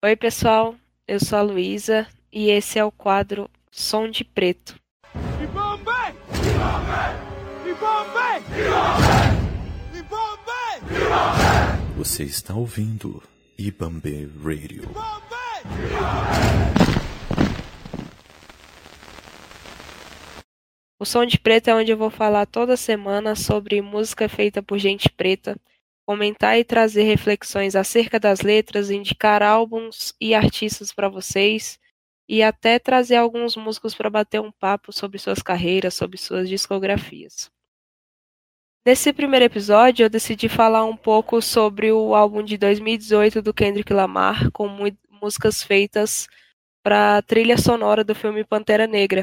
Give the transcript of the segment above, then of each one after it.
Oi, pessoal. Eu sou a Luísa e esse é o quadro Som de Preto. Você está ouvindo Ibambe Radio. O Som de Preto é onde eu vou falar toda semana sobre música feita por gente preta, comentar e trazer reflexões acerca das letras, indicar álbuns e artistas para vocês e até trazer alguns músicos para bater um papo sobre suas carreiras, sobre suas discografias. Nesse primeiro episódio, eu decidi falar um pouco sobre o álbum de 2018 do Kendrick Lamar, com músicas feitas para a trilha sonora do filme Pantera Negra,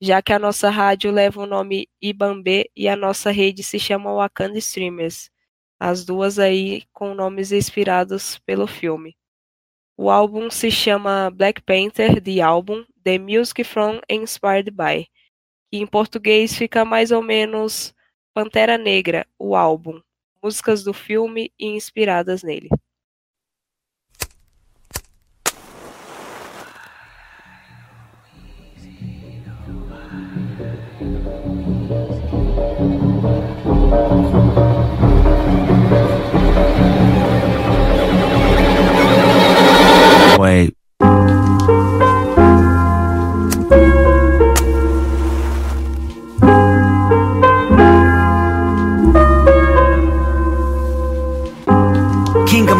já que a nossa rádio leva o nome Ibambe e a nossa rede se chama Wakanda Streamers, as duas aí com nomes inspirados pelo filme. O álbum se chama Black Panther, The Album, The Music From Inspired By, que em português fica mais ou menos Pantera Negra, o álbum, músicas do filme e inspiradas nele. my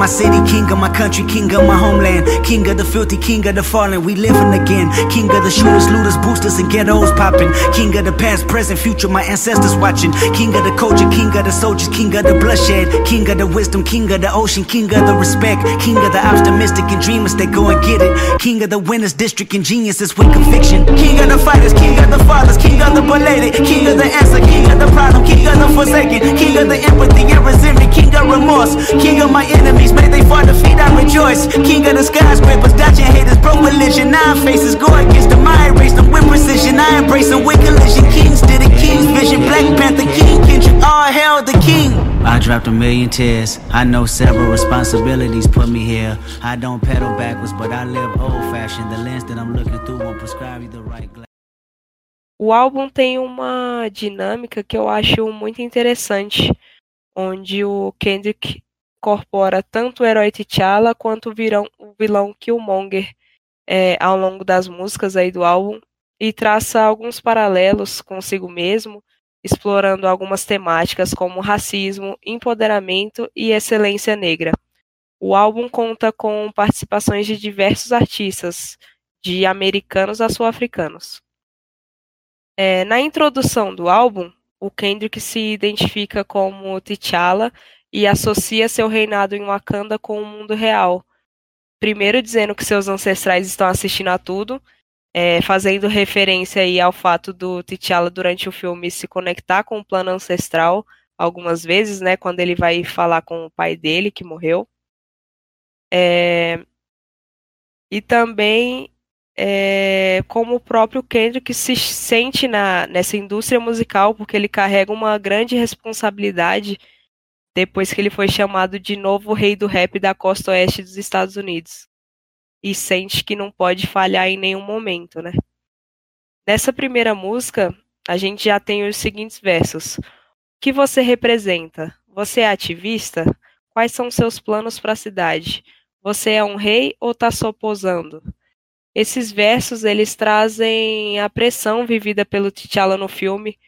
my city, king of my country, king of my homeland, king of the filthy, king of the fallen. We living again. King of the shooters, looters, boosters, and ghettos popping. King of the past, present, future, my ancestors watching. King of the culture, king of the soldiers, king of the bloodshed, king of the wisdom, king of the ocean, king of the respect, king of the optimistic and dreamers that go and get it. King of the winners, district and geniuses with conviction. King of the fighters, king of the fathers, king of the belated, king of the answer, king of the problem, king of the forsaken, king of the empathy and resentment, king of remorse, king of my enemies, may they fall defeat, I rejoice. King of the skyscrapers, dodging haters, broke religion. Nine faces, go against them, I erase them with precision. I embrace them with collision. Kings did a king's vision, Black Panther, King Kendrick, all hail the king. I dropped a million tears. I know several responsibilities put me here. I don't pedal backwards, but I live old fashioned. The lens that I'm looking through won't prescribe you the right glass. O álbum tem uma dinâmica que eu acho muito interessante, onde o Kendrick incorpora tanto o herói T'Challa quanto o, o vilão Killmonger é, ao longo das músicas aí do álbum e traça alguns paralelos consigo mesmo, explorando algumas temáticas como racismo, empoderamento e excelência negra. O álbum conta com participações de diversos artistas, de americanos a sul-africanos. É, na introdução do álbum, o Kendrick se identifica como T'Challa e associa seu reinado em Wakanda com o mundo real. Primeiro dizendo que seus ancestrais estão assistindo a tudo, é, fazendo referência aí ao fato do T'Challa durante o filme se conectar com o plano ancestral algumas vezes, né, quando ele vai falar com o pai dele que morreu. É, e também é, como o próprio Kendrick se sente na, nessa indústria musical, porque ele carrega uma grande responsabilidade depois que ele foi chamado de novo rei do rap da costa oeste dos Estados Unidos. E sente que não pode falhar em nenhum momento, né? Nessa primeira música, a gente já tem os seguintes versos: O que você representa? Você é ativista? Quais são seus planos para a cidade? Você é um rei ou está só posando? Esses versos eles trazem a pressão vivida pelo T'Challa no filme,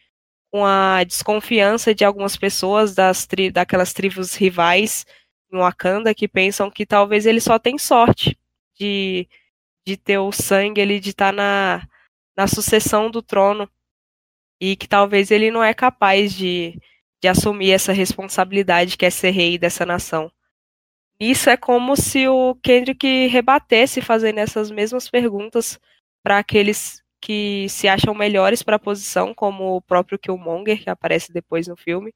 com a desconfiança de algumas pessoas das tri daquelas tribos rivais em Wakanda que pensam que talvez ele só tem sorte de, de ter o sangue, ele de estar tá na, na sucessão do trono e que talvez ele não é capaz de, de assumir essa responsabilidade que é ser rei dessa nação. Isso é como se o Kendrick rebatesse fazendo essas mesmas perguntas para aqueles que se acham melhores para a posição, como o próprio Killmonger, que aparece depois no filme.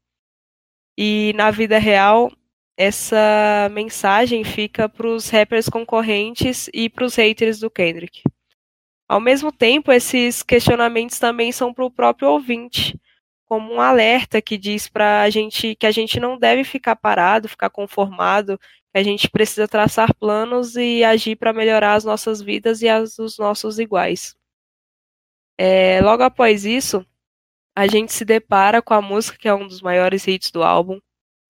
E na vida real, essa mensagem fica para os rappers concorrentes e para os haters do Kendrick. Ao mesmo tempo, esses questionamentos também são para o próprio ouvinte, como um alerta que diz para a gente que a gente não deve ficar parado, ficar conformado, que a gente precisa traçar planos e agir para melhorar as nossas vidas e as dos nossos iguais. É, logo após isso, a gente se depara com a música que é um dos maiores hits do álbum,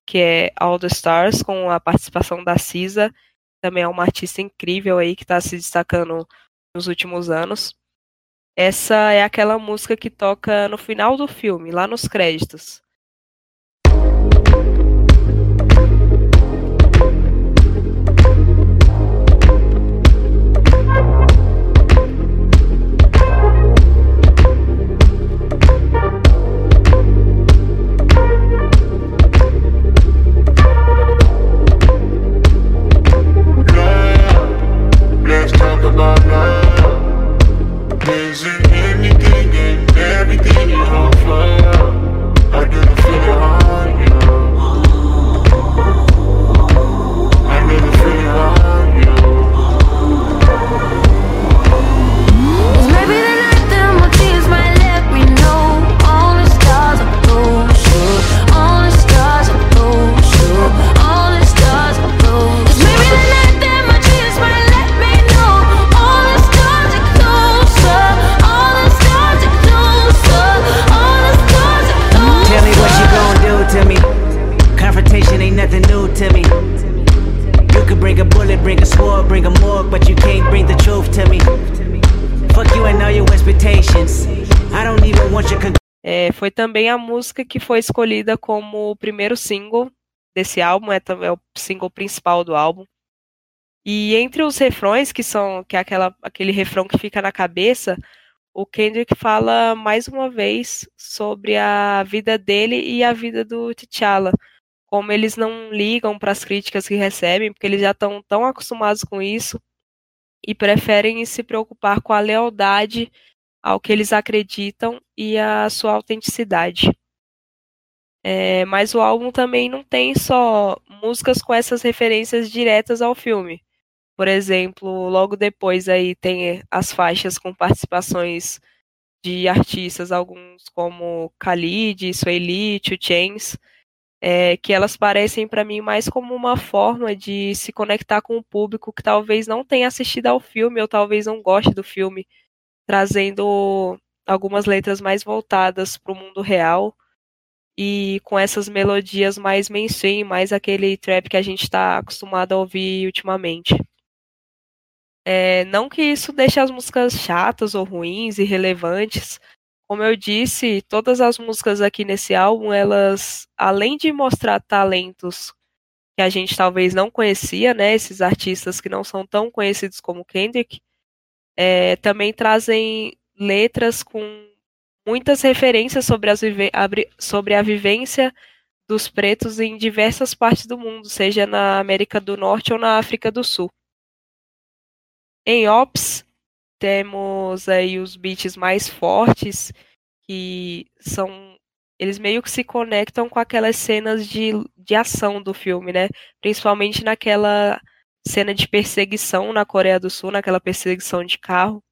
que é All the Stars, com a participação da Cisa, também é uma artista incrível aí que está se destacando nos últimos anos. Essa é aquela música que toca no final do filme, lá nos créditos. Foi também a música que foi escolhida como o primeiro single desse álbum, é, é o single principal do álbum. E entre os refrões, que são que é aquela, aquele refrão que fica na cabeça, o Kendrick fala mais uma vez sobre a vida dele e a vida do T'Challa. Como eles não ligam para as críticas que recebem, porque eles já estão tão acostumados com isso e preferem se preocupar com a lealdade ao que eles acreditam e a sua autenticidade. É, mas o álbum também não tem só músicas com essas referências diretas ao filme. Por exemplo, logo depois aí tem as faixas com participações de artistas, alguns como Khalid, Sueli, Two Chains, é, que elas parecem para mim mais como uma forma de se conectar com o público que talvez não tenha assistido ao filme ou talvez não goste do filme trazendo algumas letras mais voltadas para o mundo real e com essas melodias mais mainstream, mais aquele trap que a gente está acostumado a ouvir ultimamente. É, não que isso deixe as músicas chatas ou ruins, irrelevantes. Como eu disse, todas as músicas aqui nesse álbum, elas, além de mostrar talentos que a gente talvez não conhecia, né, esses artistas que não são tão conhecidos como Kendrick, é, também trazem letras com muitas referências sobre, sobre a vivência dos pretos em diversas partes do mundo, seja na América do Norte ou na África do Sul. Em Ops, temos aí os beats mais fortes, que são. Eles meio que se conectam com aquelas cenas de, de ação do filme, né? Principalmente naquela cena de perseguição na Coreia do Sul, naquela perseguição de carro.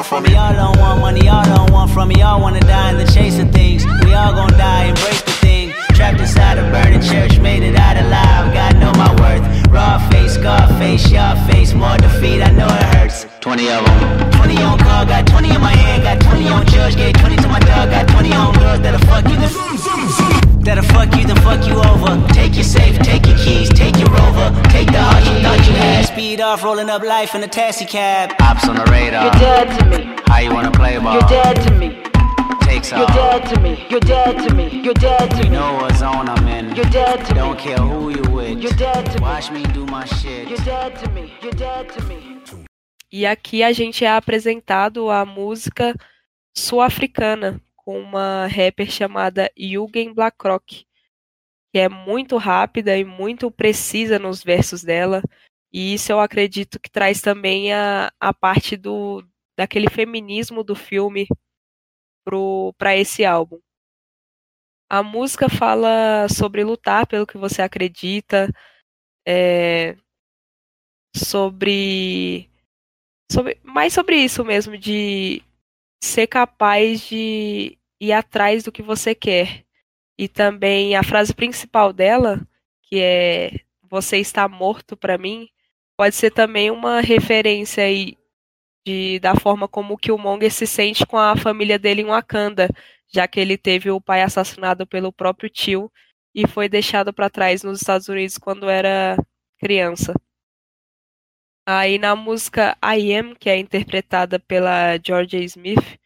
Want from me. Y'all don't want money, y'all don't want from me. Y'all wanna die in the chase of things. We all gon' die, embrace the thing. Trapped inside a burning church, made it out alive. God know my worth. Raw face, scar face, y'all face. More defeat, I know it hurts. 20 of them. 20 on call, got 20 in my hand. Got 20 on judge, gave 20 to my dog. Got 20 on girls that'll fuck you. That'll fuck you, then fuck you over. Take your safe, take your keys, take your rover. Take the heart you thought you had. Speed off, rolling up life in a taxi cab. Ops on the radar. You're dead to me. How you wanna play ball? You're dead to me. Takes You're dead to me. You're dead to me. You're dead to me. You know what zone I'm in. You're dead to Don't me. care who you with. You're dead to me. Watch me do my shit. You're dead to me. You're dead to me. E aqui a gente é apresentado a música sul-africana com uma rapper chamada Yugen Blackrock, que é muito rápida e muito precisa nos versos dela. E isso eu acredito que traz também a, a parte do daquele feminismo do filme para esse álbum. A música fala sobre lutar pelo que você acredita, é, sobre, sobre mais sobre isso mesmo de ser capaz de ir atrás do que você quer. E também a frase principal dela, que é você está morto para mim, pode ser também uma referência aí de, da forma como o Killmonger se sente com a família dele em Wakanda, já que ele teve o pai assassinado pelo próprio tio e foi deixado para trás nos Estados Unidos quando era criança. Aí na música I Am, que é interpretada pela Georgia Smith,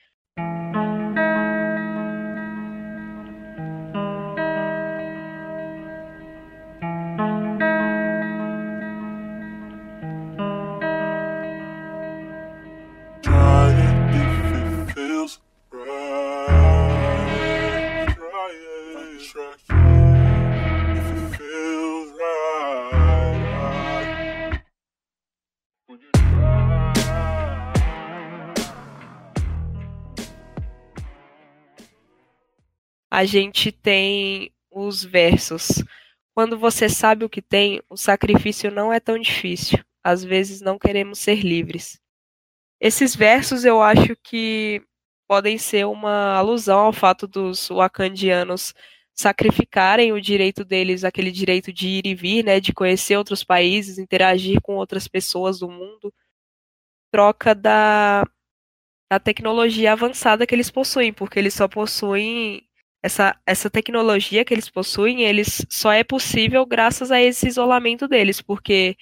a gente tem os versos. Quando você sabe o que tem, o sacrifício não é tão difícil. Às vezes não queremos ser livres. Esses versos eu acho que podem ser uma alusão ao fato dos wakandianos sacrificarem o direito deles, aquele direito de ir e vir, né, de conhecer outros países, interagir com outras pessoas do mundo, troca da, da tecnologia avançada que eles possuem, porque eles só possuem essa, essa tecnologia que eles possuem, eles só é possível graças a esse isolamento deles, porque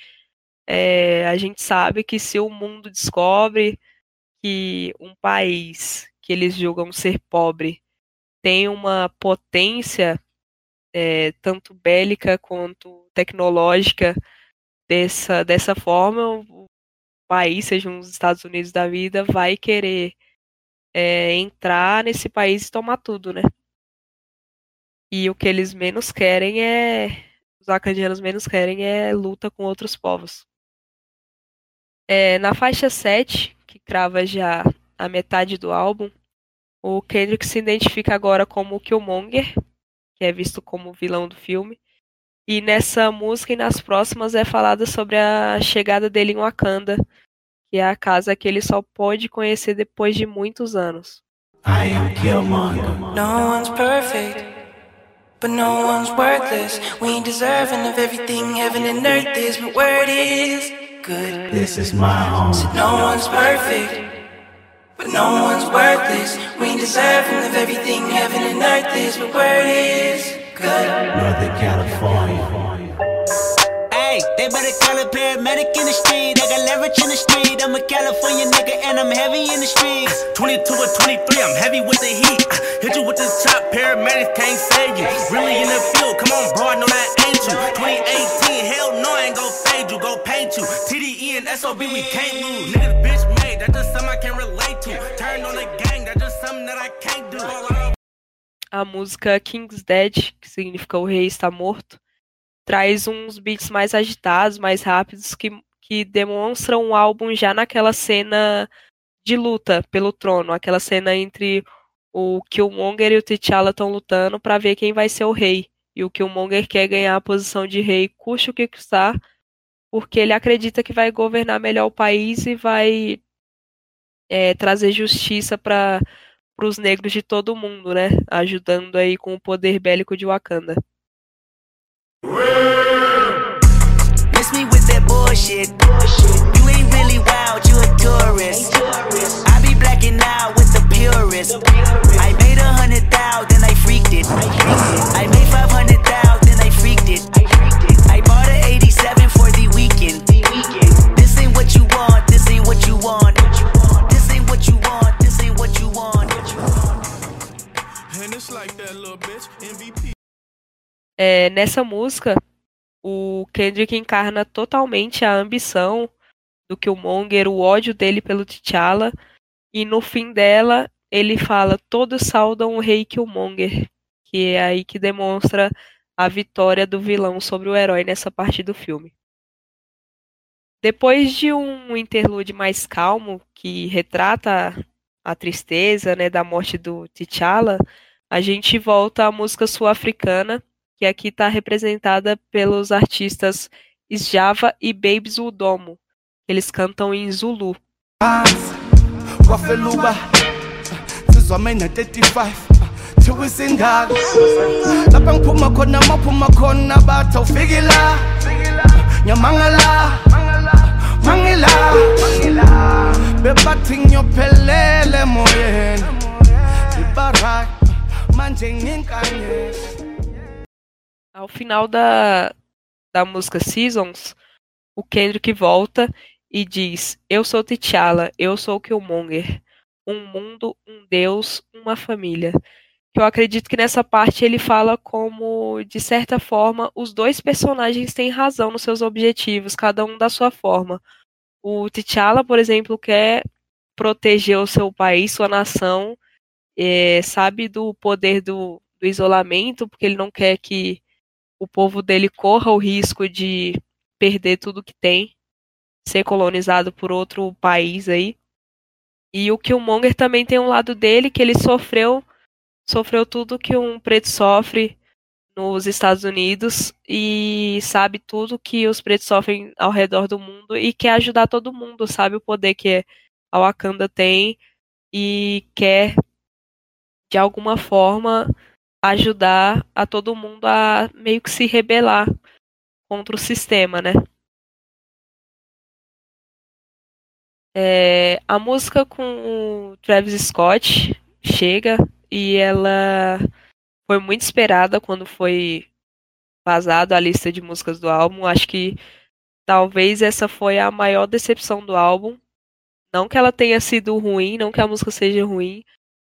é, a gente sabe que se o mundo descobre que um país que eles julgam ser pobre tem uma potência é, tanto bélica quanto tecnológica dessa, dessa forma, o país, sejam os Estados Unidos da vida, vai querer é, entrar nesse país e tomar tudo, né? E o que eles menos querem é. Os acandianos menos querem é luta com outros povos. É, na faixa 7, que crava já a metade do álbum, o Kendrick se identifica agora como Killmonger, que é visto como vilão do filme. E nessa música e nas próximas é falada sobre a chegada dele em Wakanda, que é a casa que ele só pode conhecer depois de muitos anos. I am Killmonger. No one's perfect. But no one's worthless. We ain't deserving of everything heaven and earth is, but where it is, good. This is my home. So no one's perfect. But no one's worthless. We ain't deserving of everything heaven and earth is, but where it is, good. Northern California. Hey, they better call a paramedic in the street. I got leverage in the street. I'm a California nigga and I'm heavy in the streets. 22 or 23, I'm heavy with the heat. Uh, hit you with this top, paramedics can't save you. Really in the field, come on, bro, I know that ain't you. 2018, hell no, I ain't gon' fade you, go paint you. TDE and SOB, we can't lose. Niggas bitch made, that's just something I can't relate to. Turn on the gang, that's just something that I can't do. A música King's Dead, que significa o rei está morto, traz uns beats mais agitados, mais rápidos, que, que demonstram o álbum já naquela cena de luta pelo trono, aquela cena entre o Killmonger e o T'Challa estão lutando para ver quem vai ser o rei. E o Killmonger quer ganhar a posição de rei, custe o que custar, porque ele acredita que vai governar melhor o país e vai é, trazer justiça para os negros de todo o mundo, né? Ajudando aí com o poder bélico de Wakanda. Miss me with that bullshit. You É, nessa música, o Kendrick encarna totalmente a ambição do Killmonger, o ódio dele pelo T'Challa, e no fim dela ele fala: Todos saudam o rei Killmonger, que é aí que demonstra a vitória do vilão sobre o herói nessa parte do filme. Depois de um interlude mais calmo, que retrata a tristeza né, da morte do T'Challa, a gente volta à música sul-africana, que aqui está representada pelos artistas Sjava e Babes Udomo. Eles cantam em Zulu. kwafeluka sizwamena 35 thiwa isingaka lapha Ao final da, da música Seasons, o Kendrick volta e diz: Eu sou T'Challa, eu sou Killmonger. Um mundo, um Deus, uma família. Eu acredito que nessa parte ele fala como, de certa forma, os dois personagens têm razão nos seus objetivos, cada um da sua forma. O T'Challa, por exemplo, quer proteger o seu país, sua nação, eh, sabe do poder do, do isolamento, porque ele não quer que o povo dele corra o risco de perder tudo que tem, ser colonizado por outro país aí. E o Killmonger também tem um lado dele que ele sofreu sofreu tudo que um preto sofre nos Estados Unidos e sabe tudo que os pretos sofrem ao redor do mundo e quer ajudar todo mundo, sabe o poder que a Wakanda tem e quer de alguma forma ajudar a todo mundo a meio que se rebelar contra o sistema, né? É, a música com o Travis Scott chega e ela foi muito esperada quando foi vazado a lista de músicas do álbum. Acho que talvez essa foi a maior decepção do álbum. Não que ela tenha sido ruim, não que a música seja ruim,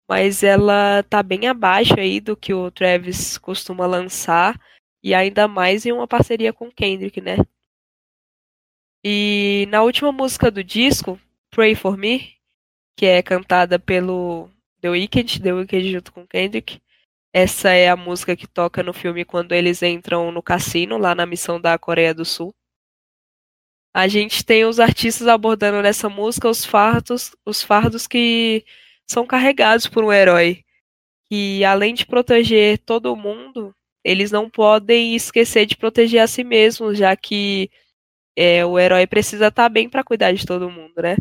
mas ela tá bem abaixo aí do que o Travis costuma lançar e ainda mais em uma parceria com Kendrick, né? E na última música do disco, Pray For Me, que é cantada pelo The Weeknd, The Weeknd junto com Kendrick, essa é a música que toca no filme quando eles entram no cassino, lá na missão da Coreia do Sul. A gente tem os artistas abordando nessa música os fardos, os fardos que são carregados por um herói. Que além de proteger todo mundo, eles não podem esquecer de proteger a si mesmos, já que é, o herói precisa estar bem para cuidar de todo mundo, né?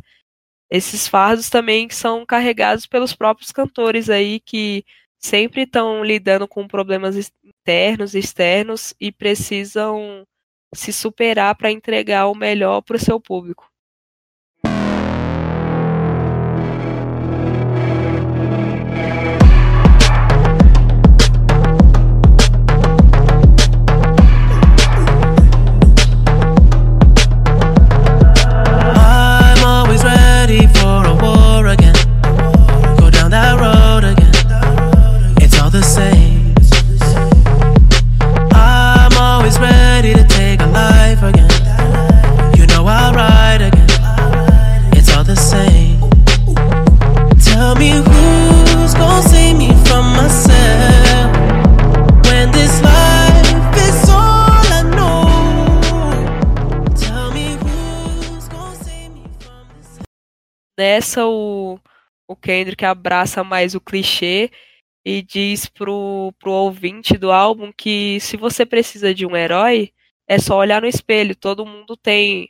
Esses fardos também são carregados pelos próprios cantores aí que sempre estão lidando com problemas internos e externos e precisam se superar para entregar o melhor para o seu público. Nessa, o, o Kendrick abraça mais o clichê e diz pro, pro ouvinte do álbum que se você precisa de um herói, é só olhar no espelho. Todo mundo tem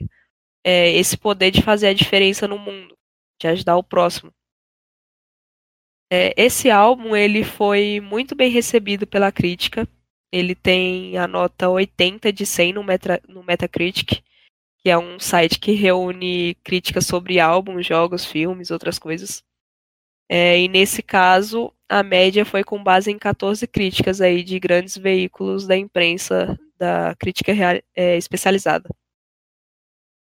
é, esse poder de fazer a diferença no mundo, de ajudar o próximo. É, esse álbum ele foi muito bem recebido pela crítica. Ele tem a nota 80 de 100 no, Meta, no Metacritic, que é um site que reúne críticas sobre álbuns, jogos, filmes, outras coisas. É, e nesse caso, a média foi com base em 14 críticas aí de grandes veículos da imprensa da crítica real- é, especializada.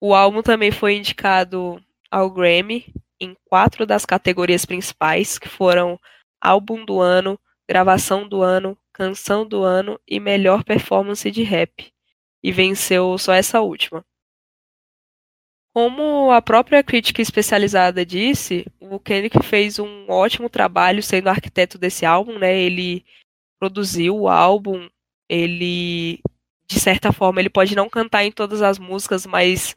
O álbum também foi indicado ao Grammy em quatro das categorias principais, que foram Álbum do Ano, Gravação do Ano, Canção do Ano e Melhor Performance de Rap. E venceu só essa última. Como a própria crítica especializada disse, o Kendrick fez um ótimo trabalho sendo arquiteto desse álbum, né? Ele produziu o álbum, ele de certa forma ele pode não cantar em todas as músicas, mas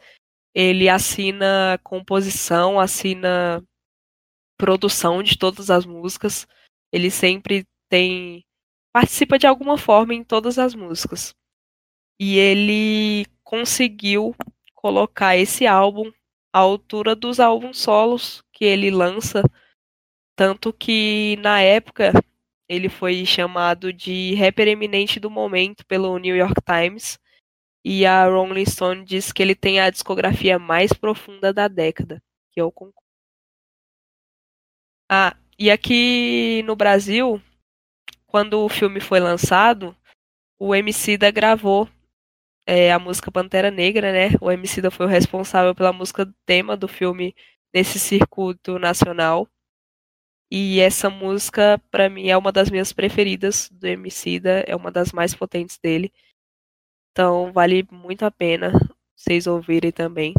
Ele assina composição, assina produção de todas as músicas. Ele sempre tem participa de alguma forma em todas as músicas. E ele conseguiu colocar esse álbum à altura dos álbuns solos que ele lança, tanto que na época ele foi chamado de rapper eminente do momento pelo New York Times. E a Rolling Stone diz que ele tem a discografia mais profunda da década, que eu concordo. Ah, e aqui no Brasil, quando o filme foi lançado, o Emicida gravou é, a música Pantera Negra, né? O Emicida foi o responsável pela música tema do filme nesse circuito nacional. E essa música, para mim, é uma das minhas preferidas do Emicida, é uma das mais potentes dele. Então, vale muito a pena vocês ouvirem também.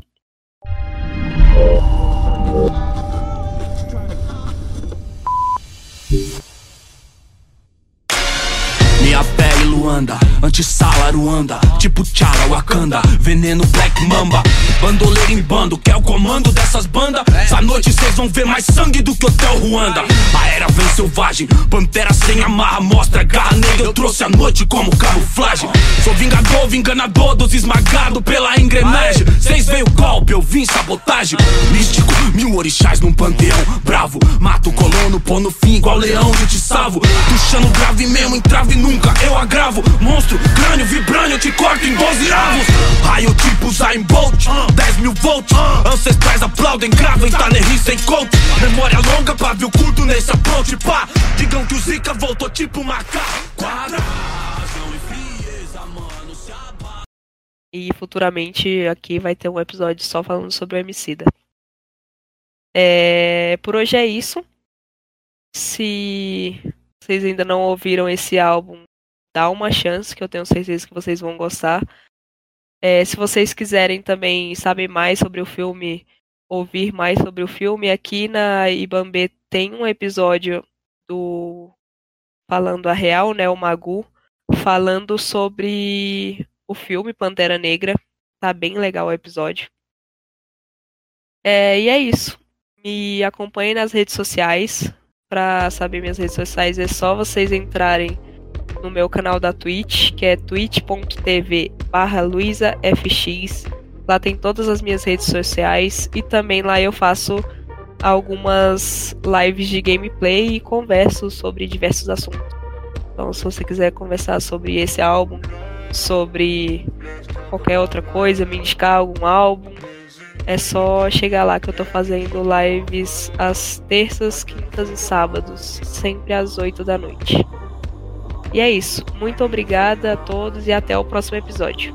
Pele Luanda, antissala Ruanda Tipo Tchala, Wakanda, veneno Black Mamba. Bandoleiro em bando, quer o comando dessas bandas? Essa noite cês vão ver mais sangue do que Hotel Ruanda. A era vem selvagem, pantera sem amarra Mostra garra negra, eu trouxe a noite como camuflagem. Sou vingador, vinganador dos esmagado pela engrenagem. Cês veio golpe, eu vim sabotagem. Místico, mil orixás num panteão Bravo, mato colono, pô no fim igual leão de te salvo. Puxando grave mesmo, entrave nunca, eu agravo Monstro, crânio, vibrânio, eu te corto em 12 avos. Raio tipo Zayn Bolt, 10 mil volts. Ancestrais aplaudem, gravem, tá sem coach. Memória longa, pavio curto nesse approach, pá Digam que o Zika voltou tipo macaco. E E futuramente aqui vai ter um episódio só falando sobre o Emicida. É, por hoje é isso. Se vocês ainda não ouviram esse álbum, dá uma chance, que eu tenho certeza que vocês vão gostar. É, se vocês quiserem também saber mais sobre o filme, ouvir mais sobre o filme, aqui na Ibambe tem um episódio do Falando a Real, né, o Magu, falando sobre o filme Pantera Negra. Tá bem legal o episódio. É, e é isso. Me acompanhem nas redes sociais. Para saber minhas redes sociais é só vocês entrarem no meu canal da Twitch, que é twitch.tv barra. Lá tem todas as minhas redes sociais e também lá eu faço algumas lives de gameplay e converso sobre diversos assuntos. Então, se você quiser conversar sobre esse álbum, sobre qualquer outra coisa, me indicar algum álbum, é só chegar lá que eu tô fazendo lives às terças, quintas e sábados, sempre às 8 da noite. E é isso. Muito obrigada a todos e até o próximo episódio.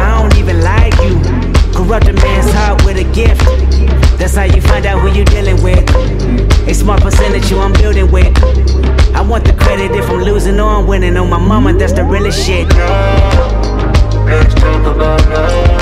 you I'm building with. I want the credit if I'm losing or I'm winning. On my mama, that's the realest shit. Let's talk about love.